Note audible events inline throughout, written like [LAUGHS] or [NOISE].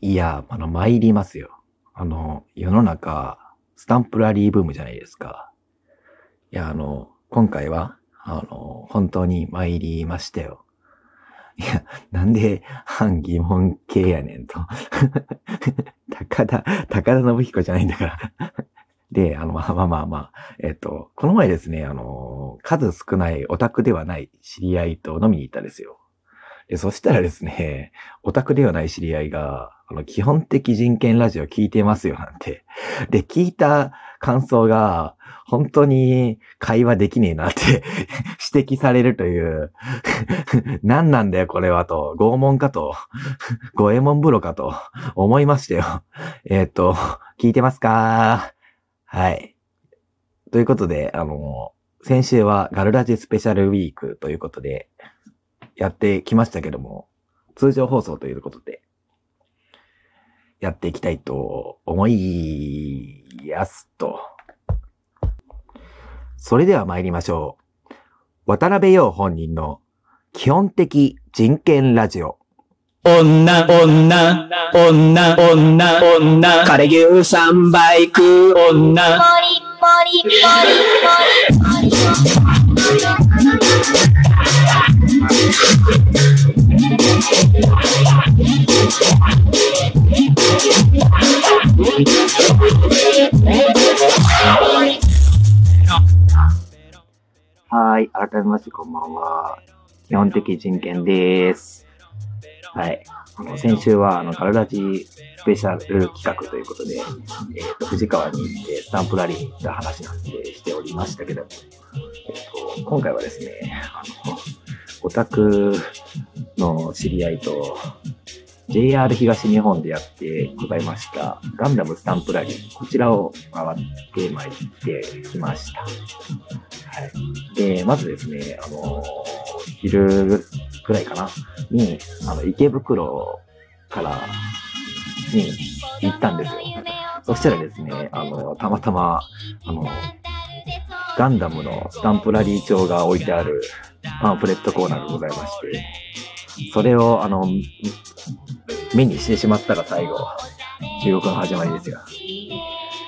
いや、あの、参りますよ。あの、世の中、スタンプラリーブームじゃないですか。いや、あの、今回は、あの、本当に参りましたよ。いや、なんで反疑問系やねんと。[LAUGHS] 高田、高田信彦じゃないんだから。で、あの、まあまあまあまあ、えっと、この前ですね、あの、数少ないオタクではない知り合いと飲みに行ったんですよ。で、そしたらですね、オタクではない知り合いが、あの、基本的人権ラジオ聞いてますよなんて。で、聞いた感想が、本当に会話できねえなって指摘されるという、[LAUGHS] 何なんだよこれはと、拷問かと、五右衛門風呂かと思いましたよ。えっ、と、聞いてますか？はい。ということで、あの、先週はガルラジスペシャルウィークということで、やってきましたけども、通常放送ということで、やっていきたいと思いやすと。それでは参りましょう。渡辺陽本人の基本的人権ラジオ。女、女、女、女、女、カレー牛三倍食う女。ポリポリポリポリポリはい。改めましてこんばんは。基本的人権です。はい。あの、先週は、あの、ガルラジスペシャル企画ということで、えっ、と、藤川に行ってスタンプラリーに行った話なんてしておりましたけど、えっ、と、今回はですね、あの、オタクの知り合いと、JR 東日本でやってございました、ガンダムスタンプラリー、こちらを回ってまいってきました。はい。で、まずですね、あの、昼ぐらいかな、に、あの、池袋から、に行ったんですよ。そしたらですね、あの、たまたま、あの、ガンダムのスタンプラリー帳が置いてあるパンフレットコーナーがございまして、それを、あの、目にしてしまったが最後、収録の始まりですよ。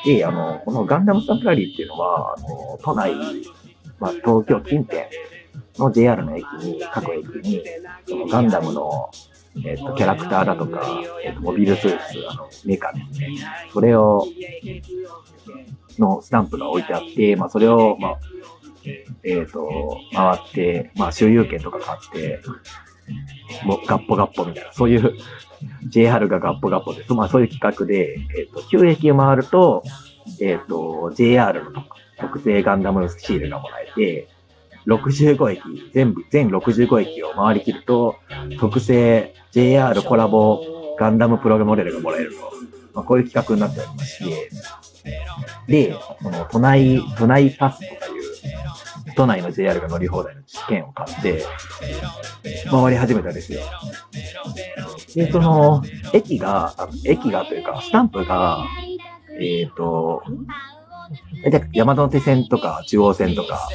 で、あの、このガンダムスタンプラリーっていうのは、あの、都内、まあ、東京近辺の JR の駅に、各駅に、そのガンダムの、えっ、と、キャラクターだとか、えっ、と、モビルスーツ、あの、メーカーですね。それを、のスタンプが置いてあって、まあ、それを、まあ、えっ、と、回って、まあ、周遊券とか買って、もう、ガッポガッポみたいな、そういう [LAUGHS] JR がガッポガッポです。まあ、そういう企画で、えっ、と、9駅を回ると、えっ、と、JR の特製ガンダムシールがもらえて、65駅、全部、全65駅を回りきると、特製 JR コラボガンダムプログモデルがもらえると。まあ、こういう企画になっておりまして、で、その、都内、都内パスとかいう、都内の JR が乗り放題の試験を買って、回り始めたんですよ。で、その、駅が、あの駅がというか、スタンプが、えっ、と、大体山手線とか中央線とか、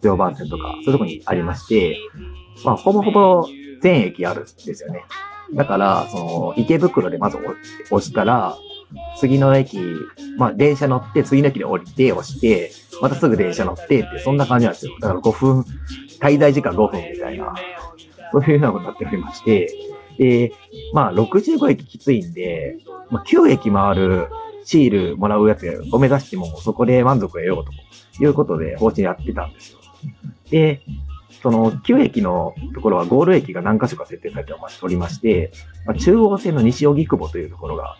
常磐線とか、そういうとこにありまして、まあ、ほぼほぼ全駅あるんですよね。だから、その、池袋でまず押したら、次の駅、まあ、電車乗って、次の駅で降りて、押して、またすぐ電車乗ってって、そんな感じなんですよ。だから5分、滞在時間5分みたいな、そういうようなことになっておりまして、で、まあ、65駅きついんで、まあ、9駅回るシールもらうやつを目指しても、そこで満足を得ようということで、方針やってたんですよ。で、その9駅のところはゴール駅が何箇所か設定されておりまして、まあ、中央線の西荻窪というところが、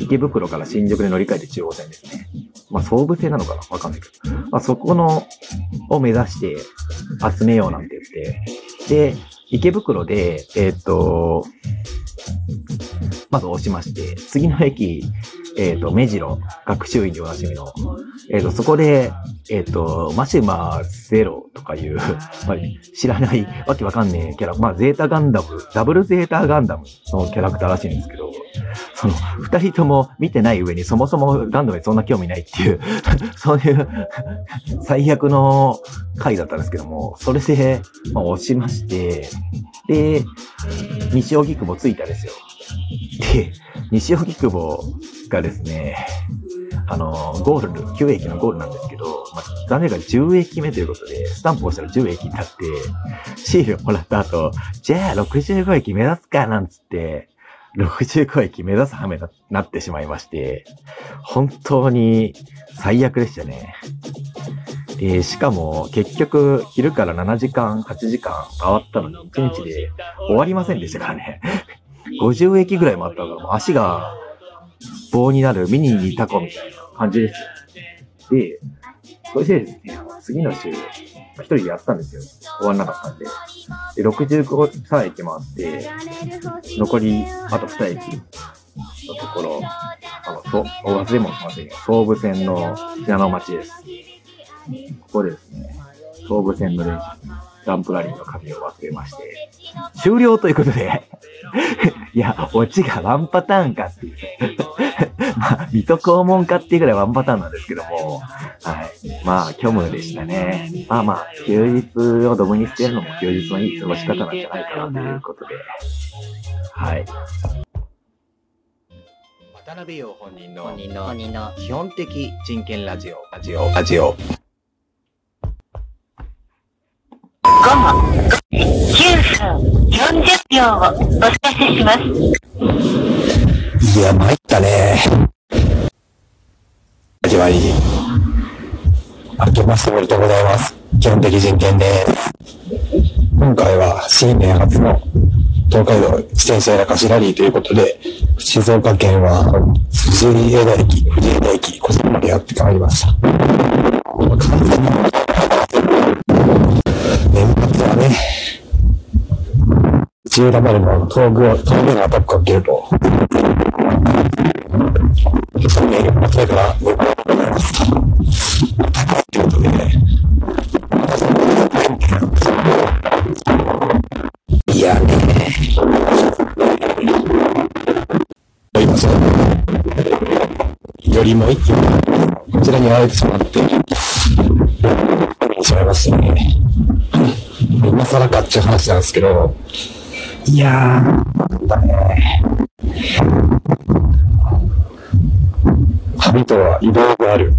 池袋から新宿で乗り換えて中央線ですね。まあ、総武線なのかな？わかんないけど。まあ、そこの、を目指して集めようなんて言って、で、池袋で、えーっと、まず押しまして、次の駅、えっ、と、目白、学習院でおなじみの、えっ、と、そこで、えっ、と、マシュマゼロとかいう、まあ、知らないわけわかんねえキャラ、まあ、ゼータガンダム、ダブルゼータガンダムのキャラクターらしいんですけど、その、二人とも見てない上にそもそもガンダムにそんな興味ないっていう、[LAUGHS] そういう最悪の回だったんですけども、それで、まあ、押しまして、で、西荻窪着いたんですよ。で、西荻窪がですね、あの、ゴール、9駅のゴールなんですけど、まあ、残念が10駅目ということで、スタンプ押したら10駅になって、シールをもらった後、じゃあ65駅目指すかなんつって、65駅目指す羽目になってしまいまして、本当に最悪でしたね。で、しかも結局昼から7時間、8時間回ったのに1日で終わりませんでしたからね。50駅ぐらい回ったからもう足が棒になるミニにタコみたいな感じですよ。で、それでですね、次の週、一人でやったんですよ。終わんなかったんで。で、65駅回って、残りあと2駅のところ、あの、そう、お忘れもしませんよ。総武線の信濃町です。ここでですね、総武線のレジ、ランプラリーの紙を忘れまして、終了ということで、[LAUGHS] いや、オチがワンパターンかっていう。[LAUGHS] まあ、水戸黄門かっていうぐらいワンパターンなんですけども、はい。まあ、虚無でしたね。まあまあ、休日をドブに捨てるのも休日のいい過ごし方なんじゃないかなということで、はい。渡辺陽本人の本人の、本人の、基本的人権ラジオ、ラジオ、ラジオ。40秒をお知らせします。いや、参ったね。始まり。明けましておめでとうございます。基本的人権です。今回は新年初の東海道自転車やらかしラリーということで、静岡県は藤枝駅、藤枝駅、こちらまでやってまいりました。完全に年末はね、藤枝までの峠を、峠のアタックをかけると、それで、それから、ございます。高いってことで、いやね、と言いますよ。りも一気に、こちらにやられてしまって、しまいましたね。今更かっちゅう話なんですけど、いやー、だね。旅とは移動がある。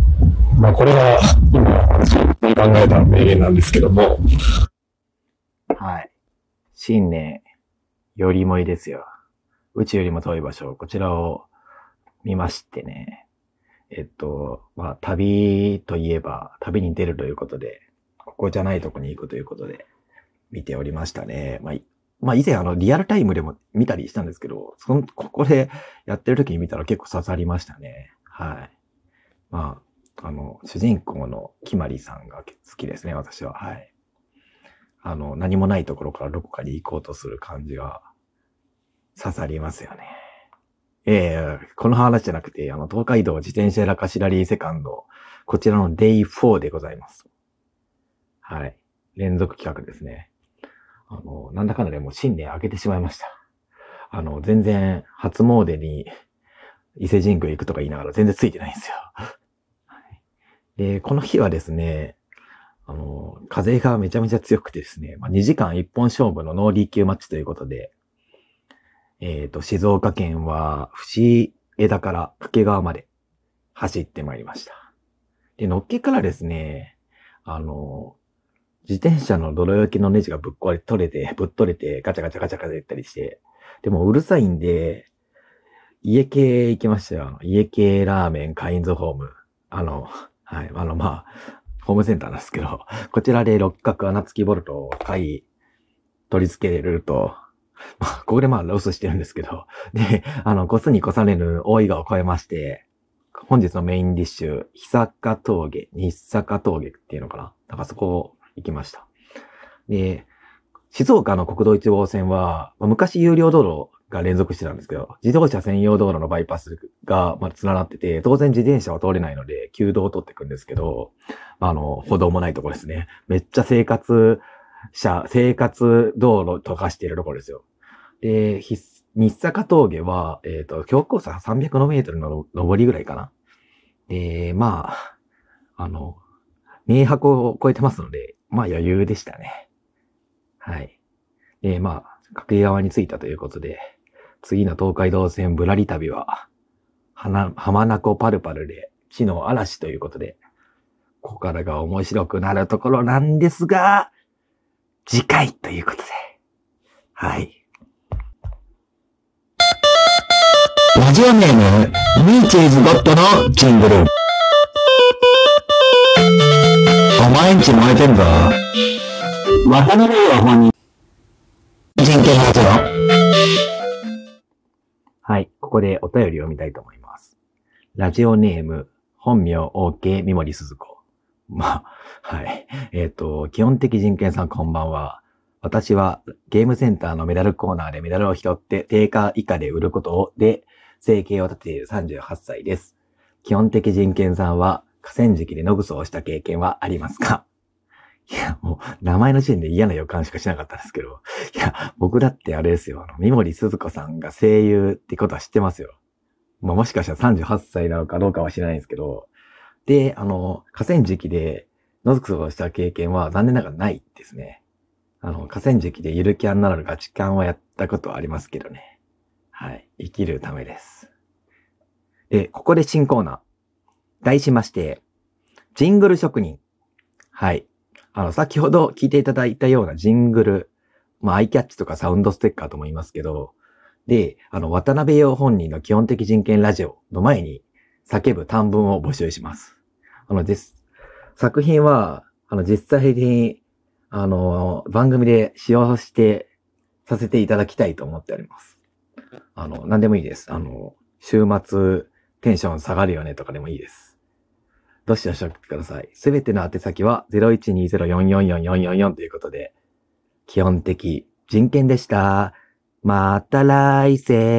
まあこれが今、考えた名言なんですけども、はい。新年、よりもいですよ。宇宙よりも遠い場所、こちらを見ましてね。えっと、まあ、旅といえば、旅に出るということで、ここじゃないとこに行くということで、見ておりましたね。まあ、いまあ、以前あの、リアルタイムでも見たりしたんですけど、その、ここでやってる時に見たら結構刺さりましたね。はい。まあ、あの、主人公のキマリさんが好きですね、私は。はい。あの、何もないところからどこかに行こうとする感じが刺さりますよね。ええこの話じゃなくて、あの、東海道自転車やらかしラリーセカンド、こちらの Day4 でございます。はい。連続企画ですね。あの、なんだかんだでもう新年明けてしまいました。あの、全然初詣に伊勢神宮行くとか言いながら全然ついてないんですよ。はいで、この日はですね、あの、風がめちゃめちゃ強くてですね、まあ、2時間1本勝負のノーリー級マッチということで、えっ、と、静岡県は、藤枝から掛川まで走ってまいりました。で、のっけからですね、あの、自転車の泥よけのネジがぶっ壊れ、取れて、ぶっ取れて、ガチャガチャガチャガチャ言ったりして、でもうるさいんで、家系行きましたよ。家系ラーメンカインズホーム。あの、はい、あの、まあ、ホームセンターなんですけど、[LAUGHS] こちらで六角穴付きボルトを買い、取り付けると、まあ、ここでまあロスしてるんですけど、で、あの、越すに越されぬ大井川を越えまして、本日のメインディッシュ、久坂峠、日坂峠っていうのかな。なんかそこを行きました。で、静岡の国道1号線は、まあ昔有料道路が連続してたんですけど、自動車専用道路のバイパスがまあ連なってて、当然自転車は通れないので、旧道を通っていくんですけど、あの、歩道もないところですね。めっちゃ生活者、生活道路とかしているところですよ。で、日坂峠は、えっ、と、標高差300のメートルの上りぐらいかな。で、まあ、あの、明白を超えてますので、まあ余裕でしたね。はい。で、まあ、掛川に着いたということで、次の東海道線ぶらり旅は、はな、浜名湖パルパルで、地の嵐ということで、ここからが面白くなるところなんですが、次回ということで。はい。ラジオネーム、ミーチーズゴッドのジングル。お前んち燃えてんぞ。渡辺は本人。人権発動。はい。ここでお便りを見たいと思います。ラジオネーム、本名 OK 三森鈴子。まあ、はい。えっ、と、基本的人権さんこんばんは。私はゲームセンターのメダルコーナーでメダルを拾って定価以下で売ることをで生計を立てている38歳です。基本的人権さんは河川敷で野ぐそをした経験はありますか？[LAUGHS] いや、もう、名前の時点で嫌な予感しかしなかったですけど。いや、僕だってあれですよ。あの、三森鈴子さんが声優ってことは知ってますよ。まあ、もしかしたら38歳なのかどうかは知らないんですけど。で、あの、河川敷で野ぐそをした経験は残念ながらないですね。あの、河川敷でゆるキャンなるガチキャンはやったことはありますけどね。はい。生きるためです。で、ここで新コーナー。題しまして、ジングル職人。はい。あの、先ほど聞いていただいたようなジングル、まあ、アイキャッチとかサウンドステッカーとも言いますけど、で、あの、渡辺陽本人の基本的人権ラジオの前に叫ぶ短文を募集します。あの、です。作品は、あの、実際に、あの、番組で使用して、させていただきたいと思っております。あの、何でもいいです。あの、週末、テンション下がるよねとかでもいいです。どしどし送ってください。すべての宛先は0120444444ということで、基本的人権でした。また来世。